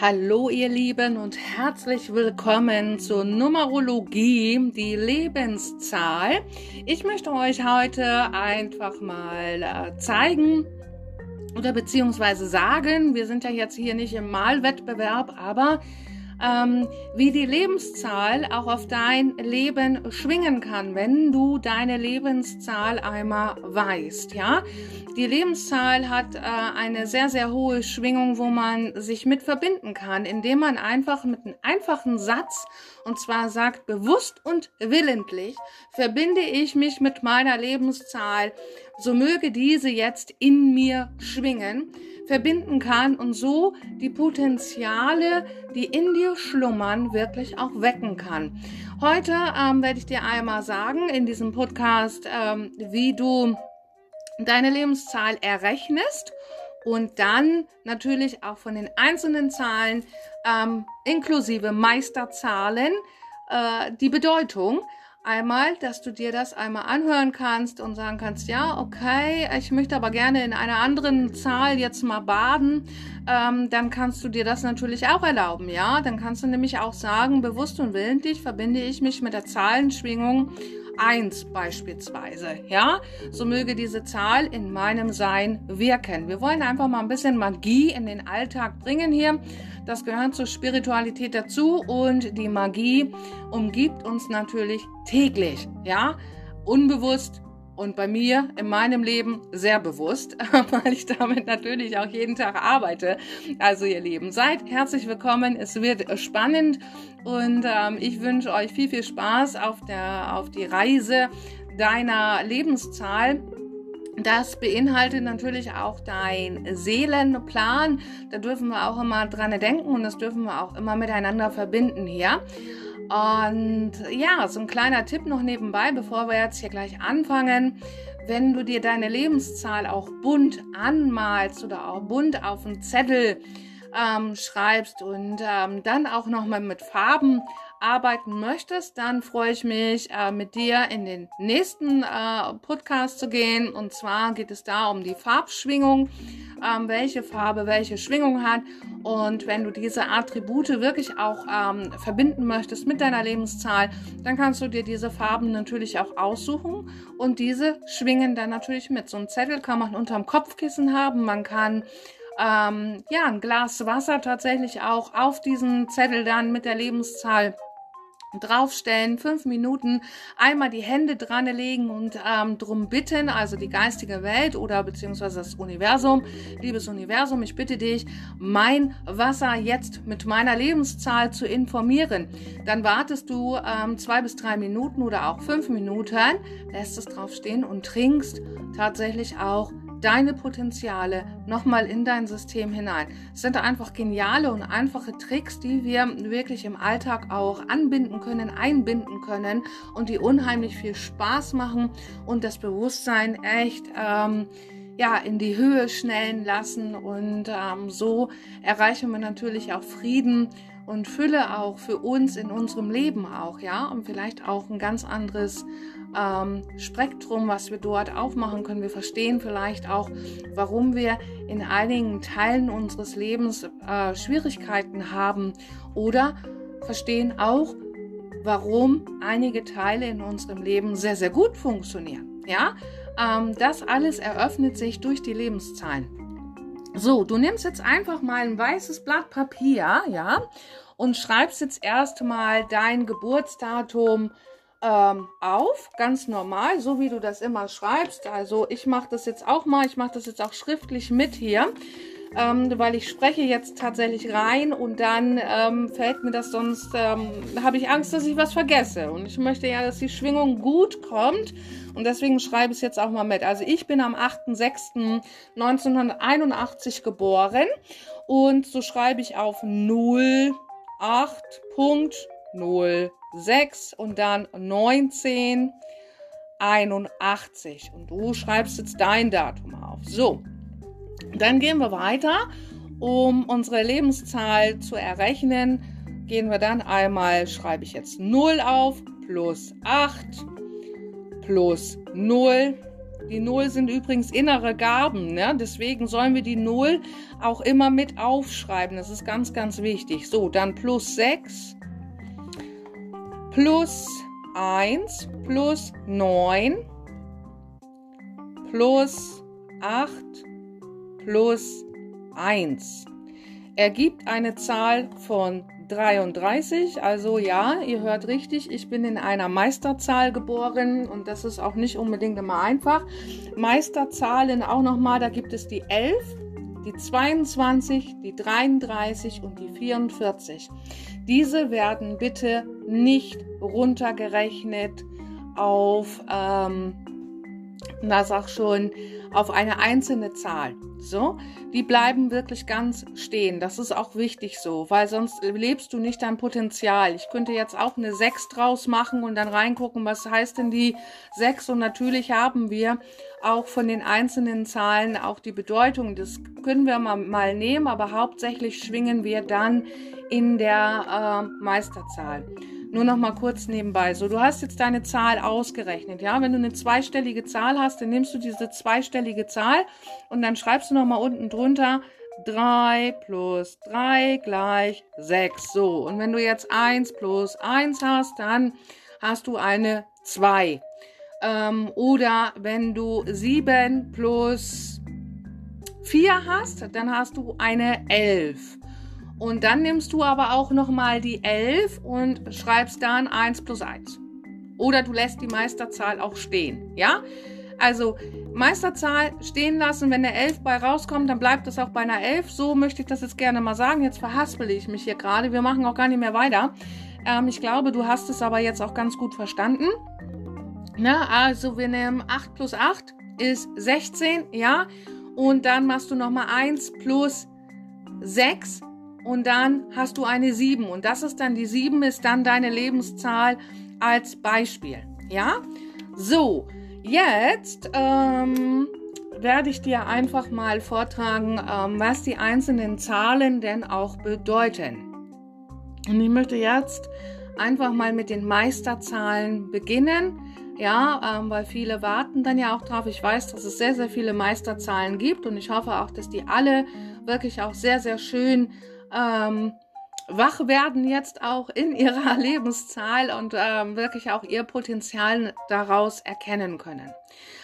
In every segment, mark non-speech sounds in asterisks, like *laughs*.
Hallo ihr Lieben und herzlich willkommen zur Numerologie, die Lebenszahl. Ich möchte euch heute einfach mal äh, zeigen oder beziehungsweise sagen, wir sind ja jetzt hier nicht im Malwettbewerb, aber ähm, wie die Lebenszahl auch auf dein Leben schwingen kann, wenn du deine Lebenszahl einmal weißt, ja. Die Lebenszahl hat äh, eine sehr, sehr hohe Schwingung, wo man sich mit verbinden kann, indem man einfach mit einem einfachen Satz, und zwar sagt bewusst und willentlich, verbinde ich mich mit meiner Lebenszahl, so möge diese jetzt in mir schwingen verbinden kann und so die Potenziale, die in dir schlummern, wirklich auch wecken kann. Heute ähm, werde ich dir einmal sagen in diesem Podcast, ähm, wie du deine Lebenszahl errechnest und dann natürlich auch von den einzelnen Zahlen ähm, inklusive Meisterzahlen äh, die Bedeutung einmal, dass du dir das einmal anhören kannst und sagen kannst, ja, okay, ich möchte aber gerne in einer anderen Zahl jetzt mal baden, ähm, dann kannst du dir das natürlich auch erlauben, ja. Dann kannst du nämlich auch sagen, bewusst und willentlich verbinde ich mich mit der Zahlenschwingung 1 beispielsweise, ja, so möge diese Zahl in meinem Sein wirken. Wir wollen einfach mal ein bisschen Magie in den Alltag bringen hier. Das gehört zur Spiritualität dazu und die Magie umgibt uns natürlich täglich, ja, unbewusst und bei mir in meinem Leben sehr bewusst, *laughs* weil ich damit natürlich auch jeden Tag arbeite. Also ihr Lieben, seid herzlich willkommen. Es wird spannend und ähm, ich wünsche euch viel, viel Spaß auf, der, auf die Reise deiner Lebenszahl. Das beinhaltet natürlich auch dein Seelenplan. Da dürfen wir auch immer dran denken und das dürfen wir auch immer miteinander verbinden hier. Und ja, so ein kleiner Tipp noch nebenbei, bevor wir jetzt hier gleich anfangen. Wenn du dir deine Lebenszahl auch bunt anmalst oder auch bunt auf einen Zettel ähm, schreibst und ähm, dann auch nochmal mit Farben arbeiten möchtest, dann freue ich mich, äh, mit dir in den nächsten äh, Podcast zu gehen. Und zwar geht es da um die Farbschwingung, ähm, welche Farbe welche Schwingung hat. Und wenn du diese Attribute wirklich auch ähm, verbinden möchtest mit deiner Lebenszahl, dann kannst du dir diese Farben natürlich auch aussuchen und diese schwingen dann natürlich mit. So ein Zettel kann man unterm Kopfkissen haben, man kann ähm, ja ein Glas Wasser tatsächlich auch auf diesen Zettel dann mit der Lebenszahl draufstellen, fünf Minuten, einmal die Hände dran legen und ähm, drum bitten, also die geistige Welt oder beziehungsweise das Universum, liebes Universum, ich bitte dich, mein Wasser jetzt mit meiner Lebenszahl zu informieren. Dann wartest du ähm, zwei bis drei Minuten oder auch fünf Minuten, lässt es draufstehen und trinkst tatsächlich auch deine Potenziale nochmal in dein System hinein. Es sind einfach geniale und einfache Tricks, die wir wirklich im Alltag auch anbinden können, einbinden können und die unheimlich viel Spaß machen und das Bewusstsein echt ähm, ja, in die Höhe schnellen lassen und ähm, so erreichen wir natürlich auch Frieden und Fülle auch für uns in unserem Leben auch, ja, und vielleicht auch ein ganz anderes ähm, Spektrum, was wir dort aufmachen können. Wir verstehen vielleicht auch, warum wir in einigen Teilen unseres Lebens äh, Schwierigkeiten haben oder verstehen auch, warum einige Teile in unserem Leben sehr, sehr gut funktionieren. Ja, ähm, das alles eröffnet sich durch die Lebenszahlen. So, du nimmst jetzt einfach mal ein weißes Blatt Papier, ja, und schreibst jetzt erstmal dein Geburtsdatum ähm, auf, ganz normal, so wie du das immer schreibst. Also ich mache das jetzt auch mal, ich mache das jetzt auch schriftlich mit hier ähm, weil ich spreche jetzt tatsächlich rein und dann ähm, fällt mir das sonst, ähm, habe ich Angst, dass ich was vergesse. Und ich möchte ja, dass die Schwingung gut kommt und deswegen schreibe ich es jetzt auch mal mit. Also ich bin am 8.6.1981 geboren und so schreibe ich auf 08.06 und dann 1981 und du schreibst jetzt dein Datum auf. So, dann gehen wir weiter. Um unsere Lebenszahl zu errechnen, gehen wir dann einmal, schreibe ich jetzt 0 auf, plus 8, plus 0, Die Null sind übrigens innere Gaben, ne? deswegen sollen wir die Null auch immer mit aufschreiben. Das ist ganz, ganz wichtig. So, dann plus 6, plus 1, plus 9, plus 8, plus 1 ergibt eine Zahl von 33. Also ja, ihr hört richtig, ich bin in einer Meisterzahl geboren und das ist auch nicht unbedingt immer einfach. Meisterzahlen auch nochmal, da gibt es die 11, die 22, die 33 und die 44. Diese werden bitte nicht runtergerechnet auf, ähm, na sag schon, auf eine einzelne Zahl. So, die bleiben wirklich ganz stehen. Das ist auch wichtig so, weil sonst lebst du nicht dein Potenzial. Ich könnte jetzt auch eine 6 draus machen und dann reingucken, was heißt denn die 6? Und natürlich haben wir auch von den einzelnen Zahlen auch die Bedeutung. Das können wir mal, mal nehmen, aber hauptsächlich schwingen wir dann in der äh, Meisterzahl. Nur noch mal kurz nebenbei. So, du hast jetzt deine Zahl ausgerechnet, ja? Wenn du eine zweistellige Zahl hast, dann nimmst du diese zweistellige Zahl und dann schreibst du noch mal unten drunter 3 plus 3 gleich 6. So, und wenn du jetzt 1 plus 1 hast, dann hast du eine 2. Ähm, oder wenn du 7 plus 4 hast, dann hast du eine 11. Und dann nimmst du aber auch nochmal die 11 und schreibst dann 1 plus 1. Oder du lässt die Meisterzahl auch stehen. Ja? Also Meisterzahl stehen lassen, wenn eine 11 bei rauskommt, dann bleibt es auch bei einer 11. So möchte ich das jetzt gerne mal sagen. Jetzt verhaspel ich mich hier gerade. Wir machen auch gar nicht mehr weiter. Ähm, ich glaube, du hast es aber jetzt auch ganz gut verstanden. Na, also wir nehmen 8 plus 8 ist 16, ja. Und dann machst du nochmal 1 plus 6 und dann hast du eine 7 und das ist dann die 7 ist dann deine Lebenszahl als Beispiel. Ja? So, jetzt ähm, werde ich dir einfach mal vortragen, ähm, was die einzelnen Zahlen denn auch bedeuten. Und ich möchte jetzt einfach mal mit den Meisterzahlen beginnen. Ja, ähm, weil viele warten dann ja auch drauf. Ich weiß, dass es sehr, sehr viele Meisterzahlen gibt und ich hoffe auch, dass die alle wirklich auch sehr, sehr schön ähm, wach werden jetzt auch in ihrer *laughs* Lebenszahl und ähm, wirklich auch ihr Potenzial daraus erkennen können.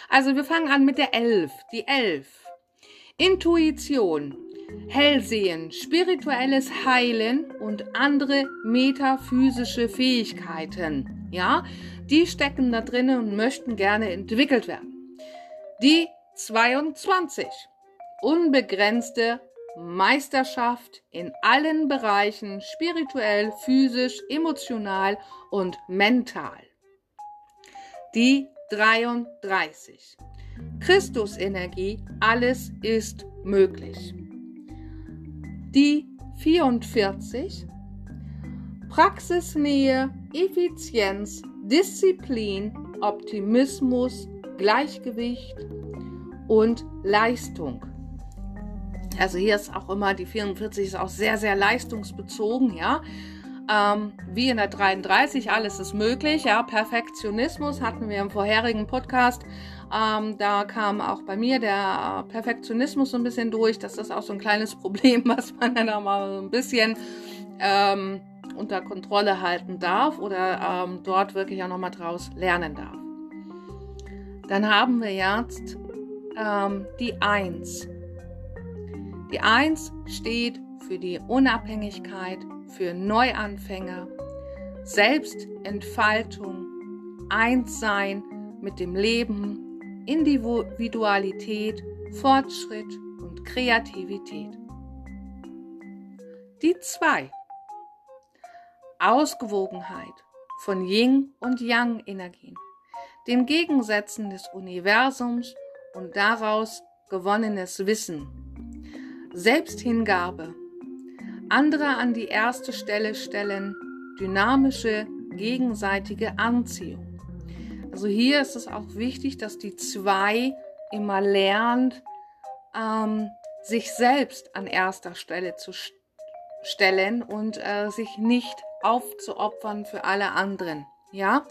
Also wir fangen an mit der Elf. Die Elf. Intuition, Hellsehen, spirituelles Heilen und andere metaphysische Fähigkeiten. Ja, die stecken da drinnen und möchten gerne entwickelt werden. Die 22. Unbegrenzte Meisterschaft in allen Bereichen, spirituell, physisch, emotional und mental. Die 33. Christusenergie, alles ist möglich. Die 44. Praxisnähe, Effizienz, Disziplin, Optimismus, Gleichgewicht und Leistung. Also hier ist auch immer, die 44 ist auch sehr, sehr leistungsbezogen, ja. Ähm, wie in der 33, alles ist möglich, ja. Perfektionismus hatten wir im vorherigen Podcast. Ähm, da kam auch bei mir der Perfektionismus so ein bisschen durch. Das ist auch so ein kleines *laughs* Problem, was man dann auch mal so ein bisschen ähm, unter Kontrolle halten darf oder ähm, dort wirklich auch nochmal draus lernen darf. Dann haben wir jetzt ähm, die 1. Die Eins steht für die Unabhängigkeit, für Neuanfänger, Selbstentfaltung, Einssein mit dem Leben, Individualität, Fortschritt und Kreativität. Die zwei Ausgewogenheit von Yin und Yang Energien, den Gegensätzen des Universums und daraus gewonnenes Wissen Selbsthingabe, andere an die erste Stelle stellen, dynamische gegenseitige Anziehung. Also hier ist es auch wichtig, dass die zwei immer lernt, ähm, sich selbst an erster Stelle zu stellen und äh, sich nicht aufzuopfern für alle anderen. Ja,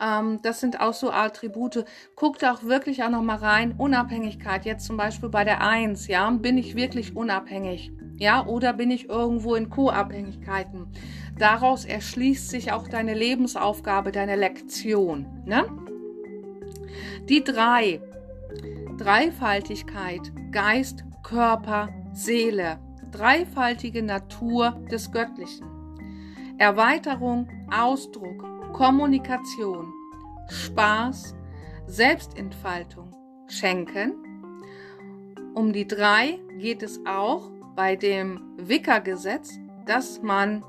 Ähm, das sind auch so Attribute. Guckt auch wirklich auch noch mal rein. Unabhängigkeit. Jetzt zum Beispiel bei der Eins. Ja, bin ich wirklich unabhängig? Ja, oder bin ich irgendwo in Co-Abhängigkeiten? Daraus erschließt sich auch deine Lebensaufgabe, deine Lektion. Ne? Die drei. Dreifaltigkeit. Geist, Körper, Seele. Dreifaltige Natur des Göttlichen. Erweiterung, Ausdruck, Kommunikation, Spaß, Selbstentfaltung, Schenken. Um die drei geht es auch bei dem Wickergesetz, dass man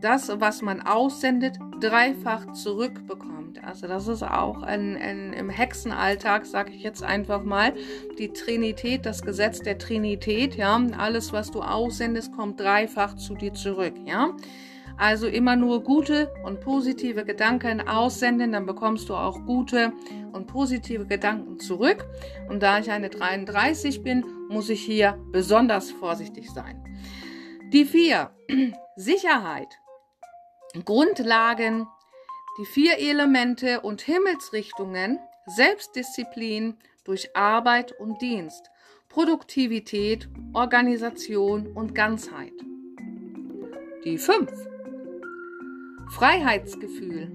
das, was man aussendet, dreifach zurückbekommt. Also das ist auch ein, ein, im Hexenalltag, sage ich jetzt einfach mal, die Trinität, das Gesetz der Trinität. Ja, alles, was du aussendest, kommt dreifach zu dir zurück. Ja. Also immer nur gute und positive Gedanken aussenden, dann bekommst du auch gute und positive Gedanken zurück. Und da ich eine 33 bin, muss ich hier besonders vorsichtig sein. Die vier, *clears throat* Sicherheit, Grundlagen, die vier Elemente und Himmelsrichtungen, Selbstdisziplin durch Arbeit und Dienst, Produktivität, Organisation und Ganzheit. Die fünf, Freiheitsgefühl,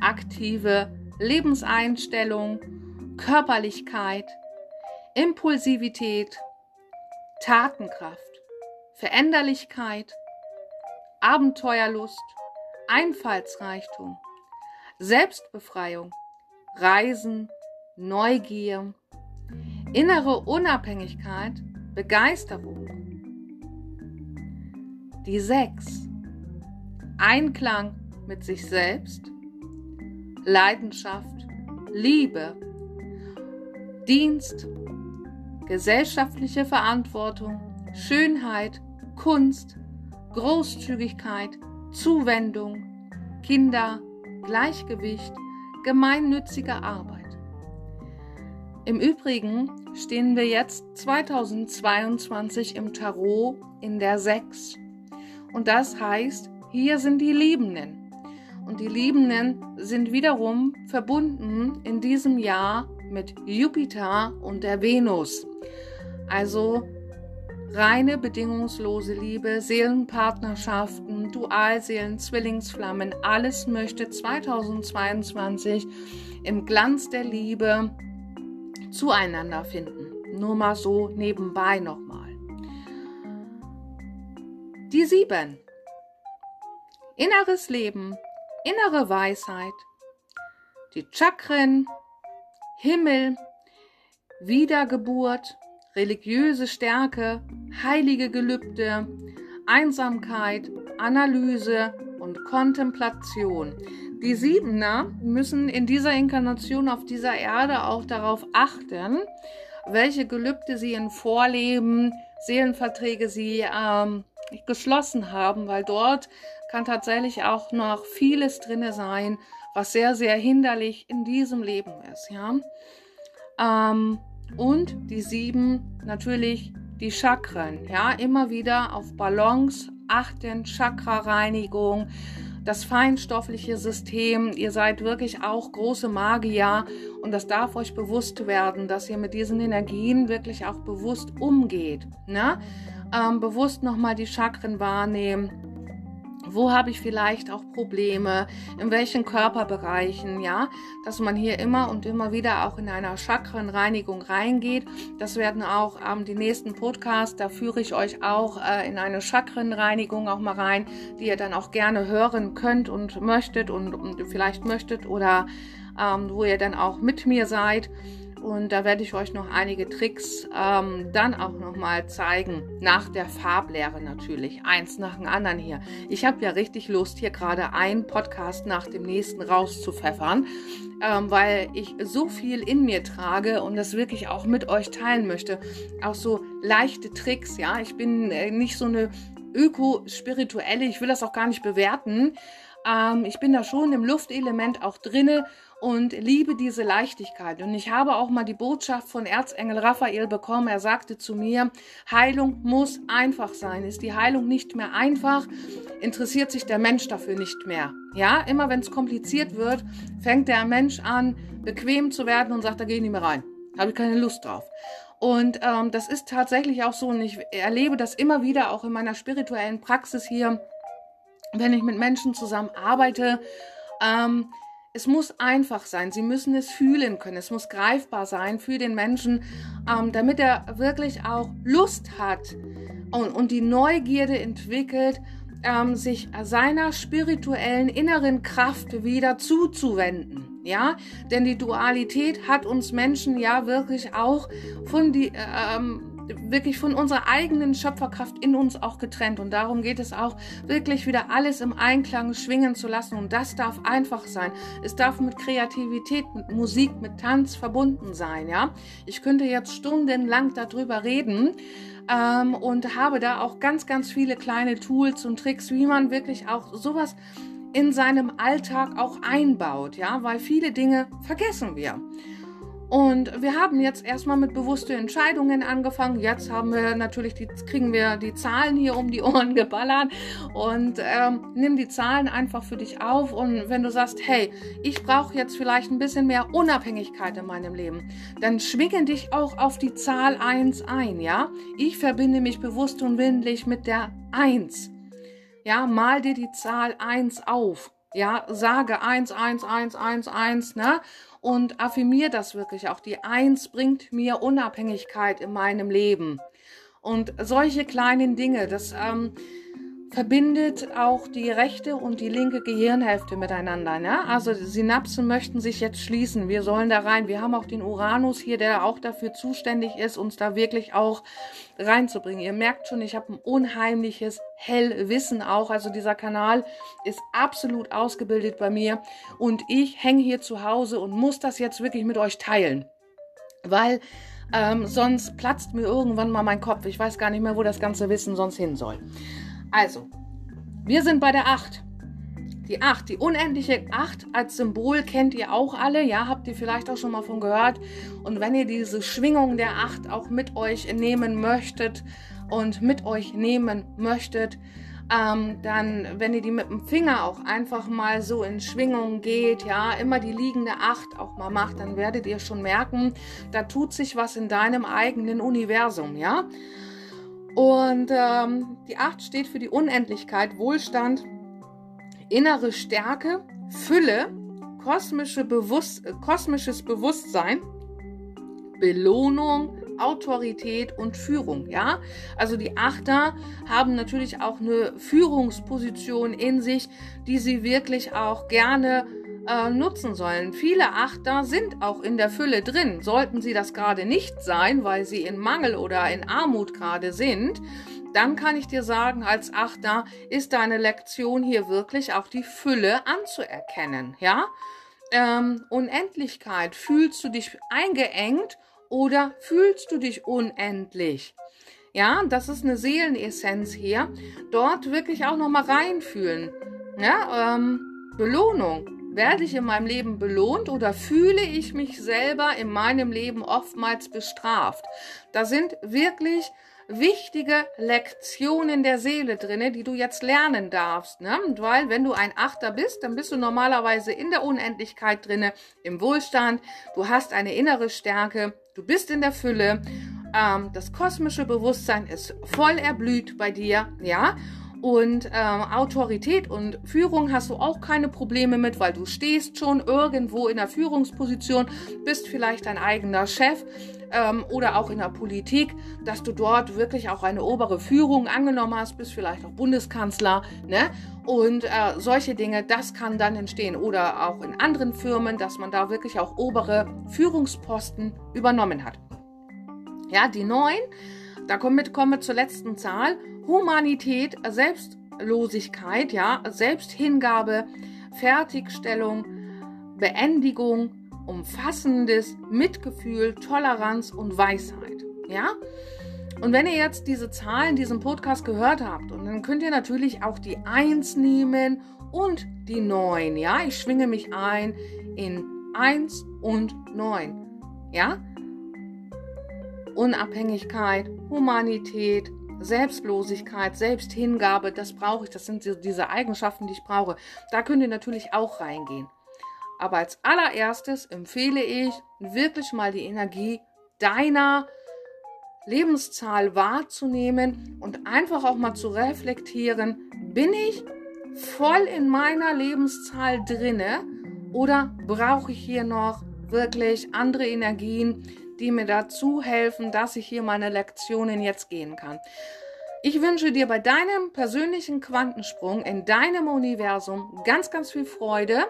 aktive Lebenseinstellung, Körperlichkeit, Impulsivität, Tatenkraft, Veränderlichkeit, Abenteuerlust, Einfallsreichtum, Selbstbefreiung, Reisen, Neugier, innere Unabhängigkeit, Begeisterung. Die sechs. Einklang mit sich selbst, Leidenschaft, Liebe, Dienst, gesellschaftliche Verantwortung, Schönheit, Kunst, Großzügigkeit, Zuwendung, Kinder, Gleichgewicht, gemeinnützige Arbeit. Im Übrigen stehen wir jetzt 2022 im Tarot in der 6. Und das heißt, hier sind die Liebenden. Und die Liebenden sind wiederum verbunden in diesem Jahr mit Jupiter und der Venus. Also reine bedingungslose Liebe, Seelenpartnerschaften, Dualseelen, Zwillingsflammen, alles möchte 2022 im Glanz der Liebe zueinander finden. Nur mal so nebenbei nochmal. Die sieben inneres Leben, innere Weisheit, die Chakren, Himmel, Wiedergeburt, religiöse Stärke, heilige Gelübde, Einsamkeit, Analyse und Kontemplation. Die Siebener müssen in dieser Inkarnation auf dieser Erde auch darauf achten, welche Gelübde sie in Vorleben, Seelenverträge sie ähm, geschlossen haben, weil dort kann tatsächlich auch noch vieles drinne sein, was sehr, sehr hinderlich in diesem Leben ist, ja. Ähm, und die sieben natürlich die Chakren, ja, immer wieder auf Balance achten, Chakra-Reinigung, das feinstoffliche System. Ihr seid wirklich auch große Magier und das darf euch bewusst werden, dass ihr mit diesen Energien wirklich auch bewusst umgeht. Ne? Ähm, bewusst nochmal die Chakren wahrnehmen wo habe ich vielleicht auch Probleme? In welchen Körperbereichen? Ja, dass man hier immer und immer wieder auch in einer Chakrenreinigung reingeht. Das werden auch ähm, die nächsten Podcasts. Da führe ich euch auch äh, in eine Chakrenreinigung auch mal rein, die ihr dann auch gerne hören könnt und möchtet und, und vielleicht möchtet oder ähm, wo ihr dann auch mit mir seid. Und da werde ich euch noch einige Tricks ähm, dann auch nochmal zeigen. Nach der Farblehre natürlich. Eins nach dem anderen hier. Ich habe ja richtig Lust, hier gerade einen Podcast nach dem nächsten rauszupfeffern, ähm, weil ich so viel in mir trage und das wirklich auch mit euch teilen möchte. Auch so leichte Tricks, ja. Ich bin äh, nicht so eine öko-spirituelle, ich will das auch gar nicht bewerten. Ähm, ich bin da schon im Luftelement auch drinne und liebe diese Leichtigkeit. Und ich habe auch mal die Botschaft von Erzengel Raphael bekommen. Er sagte zu mir, Heilung muss einfach sein. Ist die Heilung nicht mehr einfach, interessiert sich der Mensch dafür nicht mehr. Ja, immer wenn es kompliziert wird, fängt der Mensch an, bequem zu werden und sagt, da gehe ich nicht mehr rein. Habe ich keine Lust drauf. Und ähm, das ist tatsächlich auch so. Und ich erlebe das immer wieder auch in meiner spirituellen Praxis hier, wenn ich mit Menschen zusammen arbeite. Ähm, es muss einfach sein. Sie müssen es fühlen können. Es muss greifbar sein für den Menschen, ähm, damit er wirklich auch Lust hat und, und die Neugierde entwickelt, ähm, sich seiner spirituellen inneren Kraft wieder zuzuwenden. Ja, denn die Dualität hat uns Menschen ja wirklich auch von die, ähm, wirklich von unserer eigenen Schöpferkraft in uns auch getrennt. Und darum geht es auch, wirklich wieder alles im Einklang schwingen zu lassen. Und das darf einfach sein. Es darf mit Kreativität, mit Musik, mit Tanz verbunden sein. Ja, ich könnte jetzt stundenlang darüber reden. Ähm, und habe da auch ganz, ganz viele kleine Tools und Tricks, wie man wirklich auch sowas in seinem Alltag auch einbaut, ja, weil viele Dinge vergessen wir. Und wir haben jetzt erstmal mit bewussten Entscheidungen angefangen. Jetzt haben wir natürlich die, kriegen wir die Zahlen hier um die Ohren *laughs* geballert und ähm, nimm die Zahlen einfach für dich auf. Und wenn du sagst, hey, ich brauche jetzt vielleicht ein bisschen mehr Unabhängigkeit in meinem Leben, dann schwinge dich auch auf die Zahl 1 ein, ja? Ich verbinde mich bewusst und willentlich mit der 1. Ja, mal dir die Zahl 1 auf. Ja, sage 1, 1, 1, 1, 1, ne? Und affirmiere das wirklich auch. Die Eins bringt mir Unabhängigkeit in meinem Leben. Und solche kleinen Dinge, das ähm, verbindet auch die rechte und die linke Gehirnhälfte miteinander. Ne? Also Synapsen möchten sich jetzt schließen. Wir sollen da rein. Wir haben auch den Uranus hier, der auch dafür zuständig ist, uns da wirklich auch reinzubringen. Ihr merkt schon, ich habe ein unheimliches Hellwissen auch. Also dieser Kanal ist absolut ausgebildet bei mir und ich hänge hier zu Hause und muss das jetzt wirklich mit euch teilen. Weil ähm, sonst platzt mir irgendwann mal mein Kopf. Ich weiß gar nicht mehr, wo das ganze Wissen sonst hin soll. Also, wir sind bei der 8. Die 8, die unendliche 8 als Symbol kennt ihr auch alle, ja, habt ihr vielleicht auch schon mal von gehört. Und wenn ihr diese Schwingung der 8 auch mit euch nehmen möchtet und mit euch nehmen möchtet, ähm, dann, wenn ihr die mit dem Finger auch einfach mal so in Schwingung geht, ja, immer die liegende 8 auch mal macht, dann werdet ihr schon merken, da tut sich was in deinem eigenen Universum, ja. Und ähm, die 8 steht für die Unendlichkeit, Wohlstand, innere Stärke, Fülle, kosmische Bewusst kosmisches Bewusstsein, Belohnung, Autorität und Führung, ja? Also die Achter haben natürlich auch eine Führungsposition in sich, die sie wirklich auch gerne äh, nutzen sollen. Viele Achter sind auch in der Fülle drin. Sollten sie das gerade nicht sein, weil sie in Mangel oder in Armut gerade sind, dann kann ich dir sagen, als Achter ist deine Lektion hier wirklich auch die Fülle anzuerkennen, ja? Ähm, Unendlichkeit. Fühlst du dich eingeengt oder fühlst du dich unendlich? Ja, das ist eine Seelenessenz hier. Dort wirklich auch nochmal reinfühlen. Ja, ähm, Belohnung. Werde ich in meinem Leben belohnt oder fühle ich mich selber in meinem Leben oftmals bestraft? Da sind wirklich wichtige Lektionen der Seele drinne, die du jetzt lernen darfst. Ne? Weil wenn du ein Achter bist, dann bist du normalerweise in der Unendlichkeit drinne, im Wohlstand. Du hast eine innere Stärke. Du bist in der Fülle. Ähm, das kosmische Bewusstsein ist voll erblüht bei dir, ja. Und ähm, Autorität und Führung hast du auch keine Probleme mit, weil du stehst schon irgendwo in der Führungsposition, bist vielleicht dein eigener Chef ähm, oder auch in der Politik, dass du dort wirklich auch eine obere Führung angenommen hast, bist vielleicht auch Bundeskanzler, ne? Und äh, solche Dinge, das kann dann entstehen. Oder auch in anderen Firmen, dass man da wirklich auch obere Führungsposten übernommen hat. Ja, die neun, da kommen wir, kommen wir zur letzten Zahl. Humanität, Selbstlosigkeit, ja, Selbsthingabe, Fertigstellung, Beendigung, umfassendes Mitgefühl, Toleranz und Weisheit, ja. Und wenn ihr jetzt diese Zahlen in diesem Podcast gehört habt, und dann könnt ihr natürlich auch die Eins nehmen und die Neun, ja. Ich schwinge mich ein in 1 und 9. Ja? Unabhängigkeit, Humanität, Selbstlosigkeit, Selbsthingabe, das brauche ich. Das sind diese Eigenschaften, die ich brauche. Da könnt ihr natürlich auch reingehen. Aber als allererstes empfehle ich wirklich mal die Energie deiner Lebenszahl wahrzunehmen und einfach auch mal zu reflektieren, bin ich voll in meiner Lebenszahl drinne oder brauche ich hier noch wirklich andere Energien, die mir dazu helfen, dass ich hier meine Lektionen jetzt gehen kann. Ich wünsche dir bei deinem persönlichen Quantensprung in deinem Universum ganz, ganz viel Freude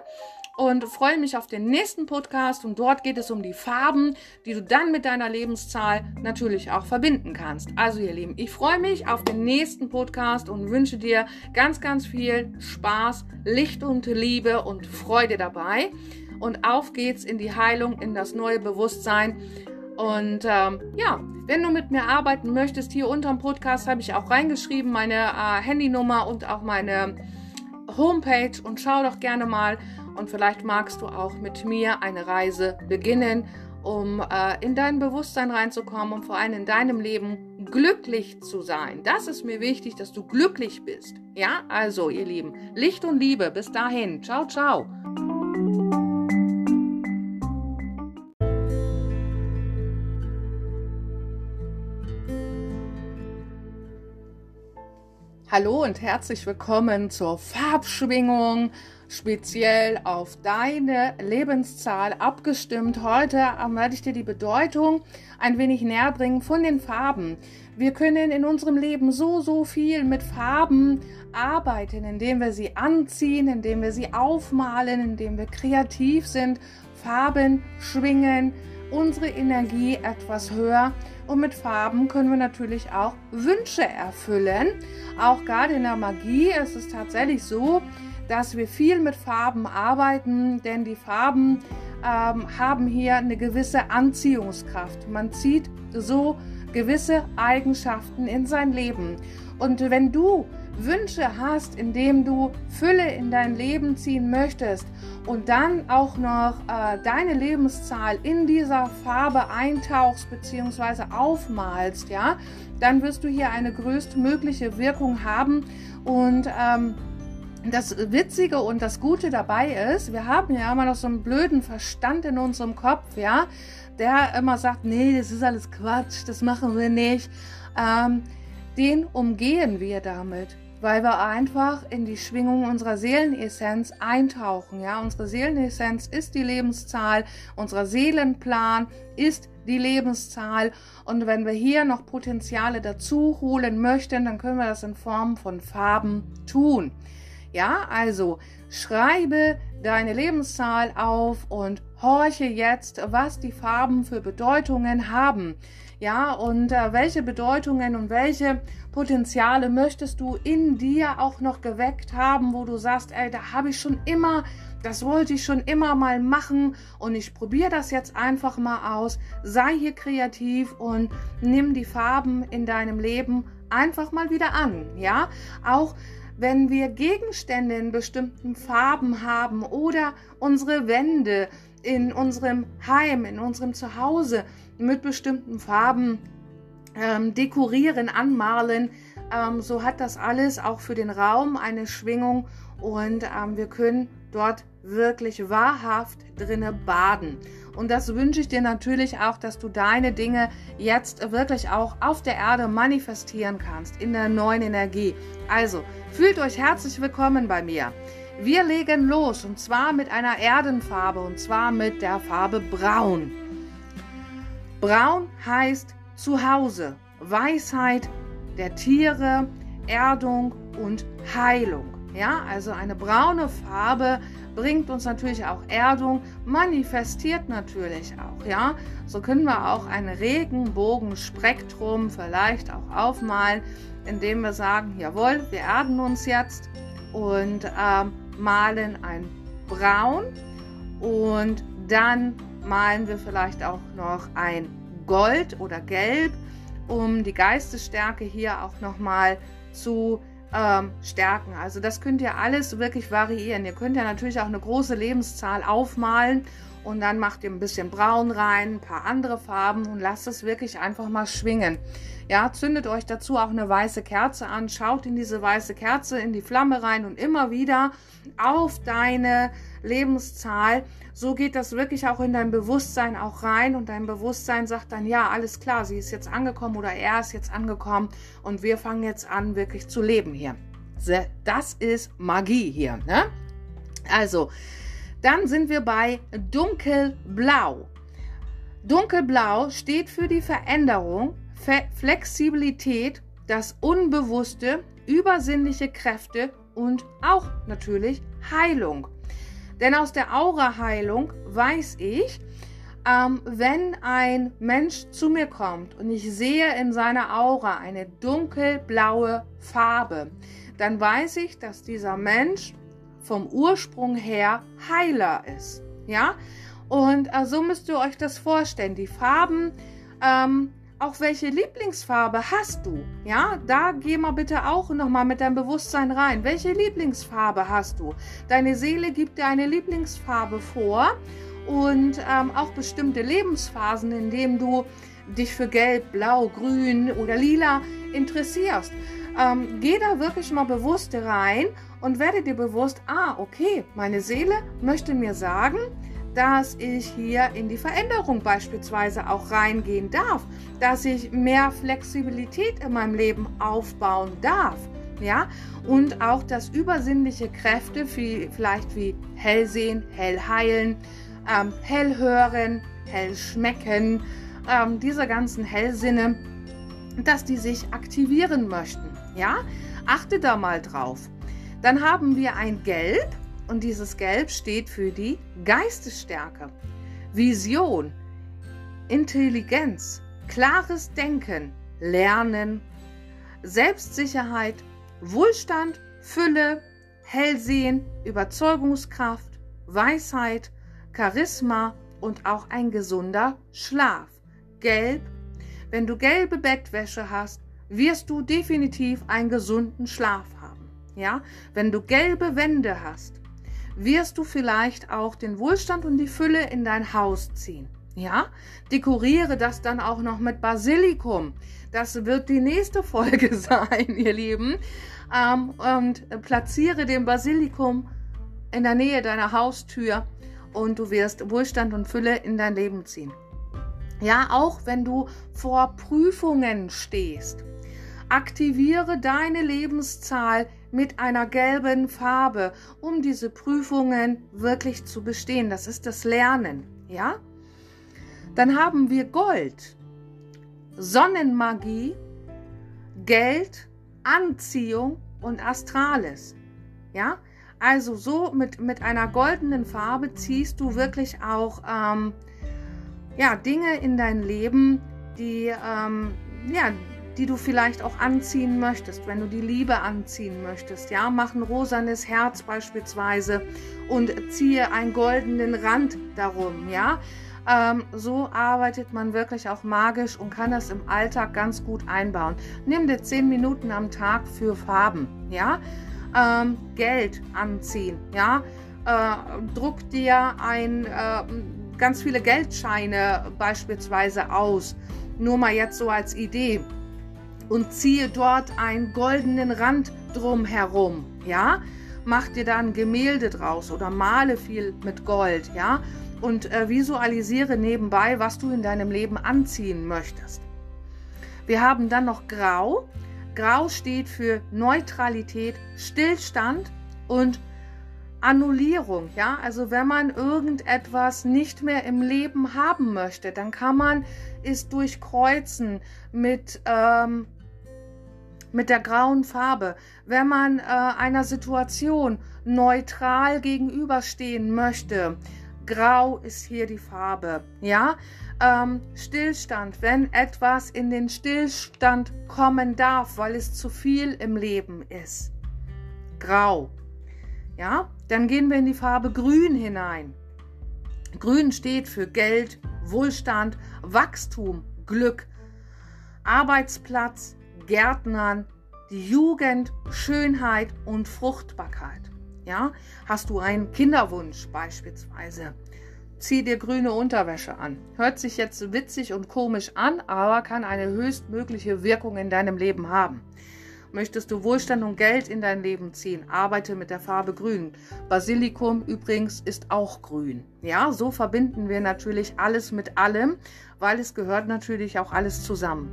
und freue mich auf den nächsten Podcast und dort geht es um die Farben, die du dann mit deiner Lebenszahl natürlich auch verbinden kannst. Also ihr Lieben, ich freue mich auf den nächsten Podcast und wünsche dir ganz, ganz viel Spaß, Licht und Liebe und Freude dabei. Und auf geht's in die Heilung, in das neue Bewusstsein. Und ähm, ja, wenn du mit mir arbeiten möchtest, hier unter dem Podcast habe ich auch reingeschrieben, meine äh, Handynummer und auch meine Homepage und schau doch gerne mal und vielleicht magst du auch mit mir eine Reise beginnen, um äh, in dein Bewusstsein reinzukommen und vor allem in deinem Leben glücklich zu sein. Das ist mir wichtig, dass du glücklich bist. Ja, also ihr Lieben, Licht und Liebe. Bis dahin. Ciao, ciao. Hallo und herzlich willkommen zur Farbschwingung speziell auf deine Lebenszahl abgestimmt. Heute werde ich dir die Bedeutung ein wenig näher bringen von den Farben. Wir können in unserem Leben so, so viel mit Farben arbeiten, indem wir sie anziehen, indem wir sie aufmalen, indem wir kreativ sind, Farben schwingen, unsere Energie etwas höher. Und mit Farben können wir natürlich auch Wünsche erfüllen. Auch gerade in der Magie ist es tatsächlich so, dass wir viel mit Farben arbeiten, denn die Farben ähm, haben hier eine gewisse Anziehungskraft. Man zieht so gewisse Eigenschaften in sein Leben. Und wenn du Wünsche hast, indem du Fülle in dein Leben ziehen möchtest und dann auch noch äh, deine Lebenszahl in dieser Farbe eintauchst bzw. aufmalst, ja, dann wirst du hier eine größtmögliche Wirkung haben und ähm, das Witzige und das Gute dabei ist, wir haben ja immer noch so einen blöden Verstand in unserem Kopf, ja, der immer sagt, nee, das ist alles Quatsch, das machen wir nicht. Ähm, den umgehen wir damit, weil wir einfach in die Schwingung unserer Seelenessenz eintauchen. Ja, unsere Seelenessenz ist die Lebenszahl, unser Seelenplan ist die Lebenszahl. Und wenn wir hier noch Potenziale dazu holen möchten, dann können wir das in Form von Farben tun. Ja, also schreibe deine Lebenszahl auf und horche jetzt, was die Farben für Bedeutungen haben. Ja, und äh, welche Bedeutungen und welche Potenziale möchtest du in dir auch noch geweckt haben, wo du sagst, ey, da habe ich schon immer, das wollte ich schon immer mal machen und ich probiere das jetzt einfach mal aus. Sei hier kreativ und nimm die Farben in deinem Leben einfach mal wieder an. Ja, auch wenn wir Gegenstände in bestimmten Farben haben oder unsere Wände in unserem Heim, in unserem Zuhause mit bestimmten Farben ähm, dekorieren, anmalen, ähm, so hat das alles auch für den Raum eine Schwingung und ähm, wir können dort wirklich wahrhaft drinne baden. Und das wünsche ich dir natürlich auch, dass du deine Dinge jetzt wirklich auch auf der Erde manifestieren kannst, in der neuen Energie. Also, fühlt euch herzlich willkommen bei mir. Wir legen los und zwar mit einer Erdenfarbe und zwar mit der Farbe Braun. Braun heißt Zuhause, Weisheit der Tiere, Erdung und Heilung. Ja, also eine braune Farbe bringt uns natürlich auch Erdung, manifestiert natürlich auch, ja. So können wir auch ein Regenbogenspektrum vielleicht auch aufmalen, indem wir sagen, jawohl, wir erden uns jetzt und ähm, malen ein Braun und dann malen wir vielleicht auch noch ein Gold oder Gelb, um die Geistesstärke hier auch nochmal zu ähm, stärken. Also das könnt ihr alles wirklich variieren. Ihr könnt ja natürlich auch eine große Lebenszahl aufmalen und dann macht ihr ein bisschen Braun rein, ein paar andere Farben und lasst es wirklich einfach mal schwingen. Ja, zündet euch dazu auch eine weiße Kerze an, schaut in diese weiße Kerze, in die Flamme rein und immer wieder auf deine Lebenszahl. So geht das wirklich auch in dein Bewusstsein auch rein und dein Bewusstsein sagt dann, ja, alles klar, sie ist jetzt angekommen oder er ist jetzt angekommen und wir fangen jetzt an, wirklich zu leben hier. Das ist Magie hier. Ne? Also, dann sind wir bei Dunkelblau. Dunkelblau steht für die Veränderung, Fe Flexibilität, das Unbewusste, übersinnliche Kräfte und auch natürlich Heilung. Denn aus der Aura-Heilung weiß ich, ähm, wenn ein Mensch zu mir kommt und ich sehe in seiner Aura eine dunkelblaue Farbe, dann weiß ich, dass dieser Mensch vom Ursprung her Heiler ist. Ja, und äh, so müsst ihr euch das vorstellen. Die Farben, ähm, auch welche Lieblingsfarbe hast du? Ja, da geh mal bitte auch nochmal mit deinem Bewusstsein rein. Welche Lieblingsfarbe hast du? Deine Seele gibt dir eine Lieblingsfarbe vor und ähm, auch bestimmte Lebensphasen, in denen du dich für Gelb, Blau, Grün oder Lila interessierst. Ähm, geh da wirklich mal bewusst rein und werde dir bewusst, ah, okay, meine Seele möchte mir sagen, dass ich hier in die Veränderung beispielsweise auch reingehen darf, dass ich mehr Flexibilität in meinem Leben aufbauen darf. Ja, und auch, dass übersinnliche Kräfte, wie, vielleicht wie Hellsehen, Hellheilen, ähm, Hellhören, Hellschmecken, ähm, diese ganzen Hellsinne, dass die sich aktivieren möchten. Ja, achte da mal drauf. Dann haben wir ein Gelb und dieses Gelb steht für die Geistesstärke, Vision, Intelligenz, klares Denken, Lernen, Selbstsicherheit, Wohlstand, Fülle, Hellsehen, Überzeugungskraft, Weisheit, Charisma und auch ein gesunder Schlaf. Gelb. Wenn du gelbe Bettwäsche hast, wirst du definitiv einen gesunden Schlaf haben. Ja, wenn du gelbe Wände hast, wirst du vielleicht auch den Wohlstand und die Fülle in dein Haus ziehen. Ja, dekoriere das dann auch noch mit Basilikum. Das wird die nächste Folge *laughs* sein, ihr Lieben. Ähm, und platziere den Basilikum in der Nähe deiner Haustür und du wirst Wohlstand und Fülle in dein Leben ziehen. Ja, auch wenn du vor Prüfungen stehst. Aktiviere deine Lebenszahl mit einer gelben Farbe, um diese Prüfungen wirklich zu bestehen. Das ist das Lernen, ja? Dann haben wir Gold, Sonnenmagie, Geld, Anziehung und Astrales, ja? Also so mit, mit einer goldenen Farbe ziehst du wirklich auch ähm, ja, Dinge in dein Leben, die ähm, ja, die du vielleicht auch anziehen möchtest, wenn du die Liebe anziehen möchtest. Ja, mach ein rosanes Herz beispielsweise und ziehe einen goldenen Rand darum. Ja, ähm, so arbeitet man wirklich auch magisch und kann das im Alltag ganz gut einbauen. Nimm dir zehn Minuten am Tag für Farben. Ja, ähm, Geld anziehen. Ja, äh, druck dir ein äh, ganz viele Geldscheine beispielsweise aus. Nur mal jetzt so als Idee und ziehe dort einen goldenen Rand drumherum, ja? Mach dir da ein Gemälde draus oder male viel mit Gold, ja? Und äh, visualisiere nebenbei, was du in deinem Leben anziehen möchtest. Wir haben dann noch Grau. Grau steht für Neutralität, Stillstand und Annullierung, ja, also wenn man irgendetwas nicht mehr im Leben haben möchte, dann kann man es durchkreuzen mit ähm, mit der grauen Farbe, wenn man äh, einer Situation neutral gegenüberstehen möchte. Grau ist hier die Farbe, ja. Ähm, Stillstand, wenn etwas in den Stillstand kommen darf, weil es zu viel im Leben ist. Grau, ja. Dann gehen wir in die Farbe Grün hinein. Grün steht für Geld, Wohlstand, Wachstum, Glück, Arbeitsplatz, Gärtnern, die Jugend, Schönheit und Fruchtbarkeit. Ja, hast du einen Kinderwunsch beispielsweise? zieh dir grüne Unterwäsche an. Hört sich jetzt witzig und komisch an, aber kann eine höchstmögliche Wirkung in deinem Leben haben. Möchtest du Wohlstand und Geld in dein Leben ziehen, arbeite mit der Farbe grün. Basilikum übrigens ist auch grün. Ja, so verbinden wir natürlich alles mit allem, weil es gehört natürlich auch alles zusammen.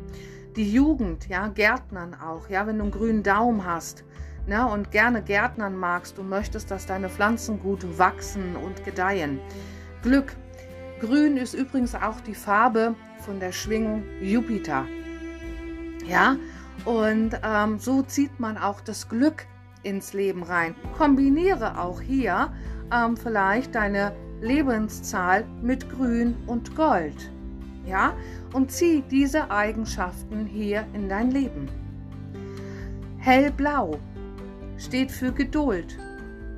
Die Jugend, ja, Gärtnern auch, ja, wenn du einen grünen Daumen hast, ne, und gerne Gärtnern magst und möchtest, dass deine Pflanzen gut wachsen und gedeihen. Glück. Grün ist übrigens auch die Farbe von der Schwingung Jupiter. Ja, und ähm, so zieht man auch das Glück ins Leben rein. Kombiniere auch hier ähm, vielleicht deine Lebenszahl mit Grün und Gold. Ja, und zieh diese Eigenschaften hier in dein Leben. Hellblau steht für Geduld,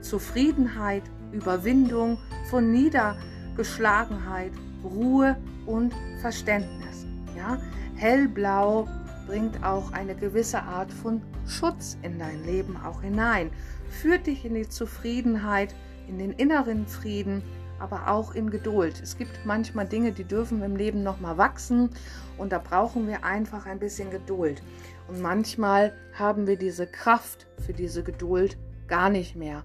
Zufriedenheit, Überwindung von Niedergeschlagenheit, Ruhe und Verständnis. Ja, hellblau bringt auch eine gewisse Art von Schutz in dein Leben auch hinein, führt dich in die Zufriedenheit, in den inneren Frieden, aber auch in Geduld. Es gibt manchmal Dinge, die dürfen im Leben noch mal wachsen und da brauchen wir einfach ein bisschen Geduld. Und manchmal haben wir diese Kraft für diese Geduld gar nicht mehr.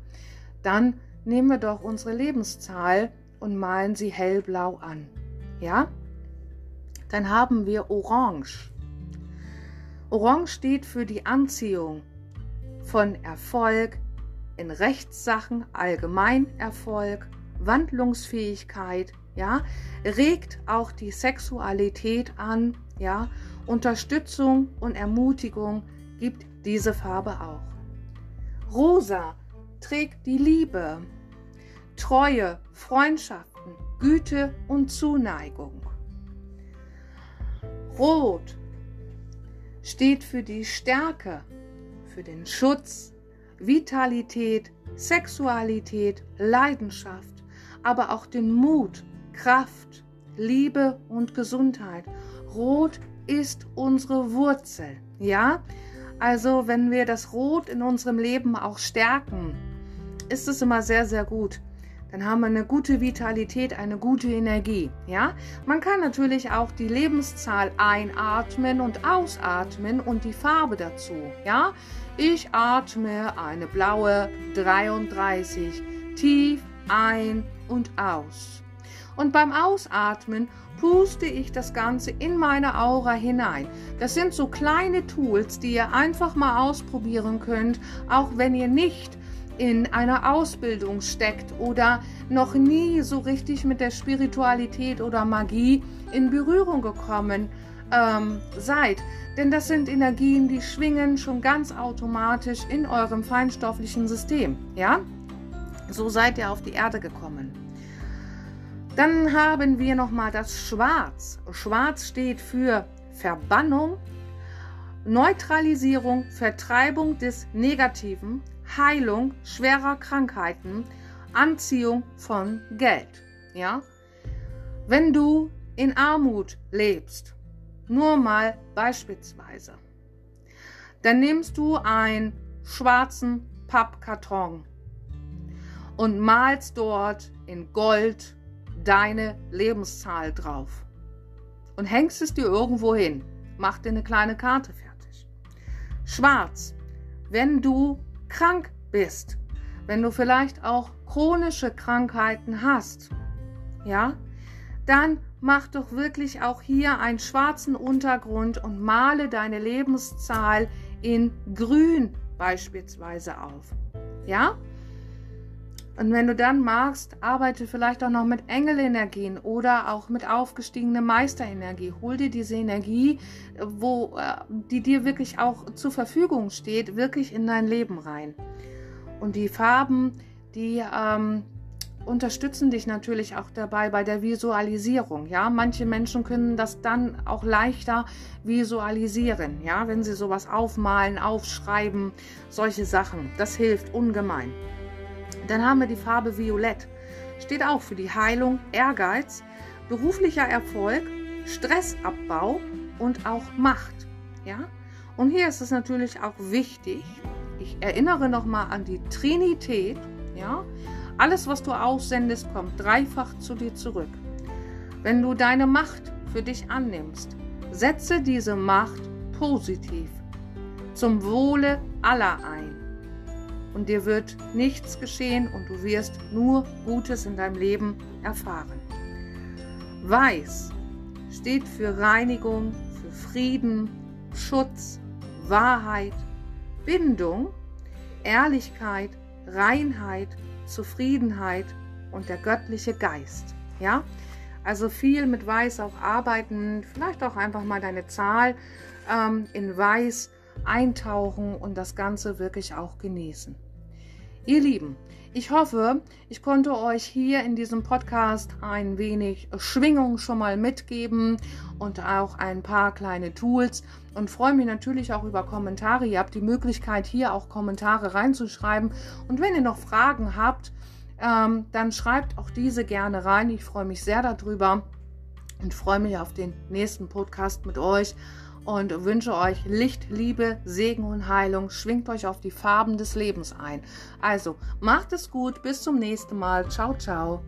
Dann nehmen wir doch unsere Lebenszahl und malen sie hellblau an. Ja? Dann haben wir Orange. Orange steht für die Anziehung von Erfolg in Rechtssachen, Allgemeinerfolg, Wandlungsfähigkeit, ja, regt auch die Sexualität an, ja, Unterstützung und Ermutigung gibt diese Farbe auch. Rosa trägt die Liebe, Treue, Freundschaften, Güte und Zuneigung. Rot steht für die Stärke, für den Schutz, Vitalität, Sexualität, Leidenschaft, aber auch den Mut, Kraft, Liebe und Gesundheit. Rot ist unsere Wurzel, ja? Also, wenn wir das Rot in unserem Leben auch stärken, ist es immer sehr, sehr gut dann haben wir eine gute Vitalität, eine gute Energie. Ja, man kann natürlich auch die Lebenszahl einatmen und ausatmen und die Farbe dazu. Ja, ich atme eine blaue 33 tief ein und aus. Und beim Ausatmen puste ich das Ganze in meine Aura hinein. Das sind so kleine Tools, die ihr einfach mal ausprobieren könnt, auch wenn ihr nicht in einer Ausbildung steckt oder noch nie so richtig mit der Spiritualität oder Magie in Berührung gekommen ähm, seid. Denn das sind Energien, die schwingen schon ganz automatisch in eurem feinstofflichen System. Ja? So seid ihr auf die Erde gekommen. Dann haben wir nochmal das Schwarz. Schwarz steht für Verbannung, Neutralisierung, Vertreibung des Negativen, Heilung schwerer Krankheiten, Anziehung von Geld. Ja? Wenn du in Armut lebst, nur mal beispielsweise, dann nimmst du einen schwarzen Pappkarton und malst dort in Gold deine Lebenszahl drauf und hängst es dir irgendwo hin. Mach dir eine kleine Karte fertig. Schwarz, wenn du krank bist, wenn du vielleicht auch chronische Krankheiten hast, ja, dann mach doch wirklich auch hier einen schwarzen Untergrund und male deine Lebenszahl in grün beispielsweise auf. Ja? Und wenn du dann magst, arbeite vielleicht auch noch mit Engelenergien oder auch mit aufgestiegener Meisterenergie. Hol dir diese Energie, wo, äh, die dir wirklich auch zur Verfügung steht, wirklich in dein Leben rein. Und die Farben, die ähm, unterstützen dich natürlich auch dabei bei der Visualisierung. Ja, manche Menschen können das dann auch leichter visualisieren. Ja, wenn sie sowas aufmalen, aufschreiben, solche Sachen. Das hilft ungemein. Dann haben wir die Farbe Violett. Steht auch für die Heilung, Ehrgeiz, beruflicher Erfolg, Stressabbau und auch Macht. Ja? Und hier ist es natürlich auch wichtig, ich erinnere nochmal an die Trinität, ja? Alles, was du aussendest, kommt dreifach zu dir zurück. Wenn du deine Macht für dich annimmst, setze diese Macht positiv zum Wohle aller ein. Und dir wird nichts geschehen und du wirst nur Gutes in deinem Leben erfahren. Weiß steht für Reinigung, für Frieden, Schutz, Wahrheit, Bindung, Ehrlichkeit, Reinheit, Zufriedenheit und der göttliche Geist. Ja, also viel mit Weiß auch arbeiten, vielleicht auch einfach mal deine Zahl ähm, in Weiß eintauchen und das Ganze wirklich auch genießen. Ihr Lieben, ich hoffe, ich konnte euch hier in diesem Podcast ein wenig Schwingung schon mal mitgeben und auch ein paar kleine Tools und freue mich natürlich auch über Kommentare. Ihr habt die Möglichkeit, hier auch Kommentare reinzuschreiben. Und wenn ihr noch Fragen habt, ähm, dann schreibt auch diese gerne rein. Ich freue mich sehr darüber und freue mich auf den nächsten Podcast mit euch und wünsche euch Licht, Liebe, Segen und Heilung. Schwingt euch auf die Farben des Lebens ein. Also macht es gut, bis zum nächsten Mal. Ciao, ciao.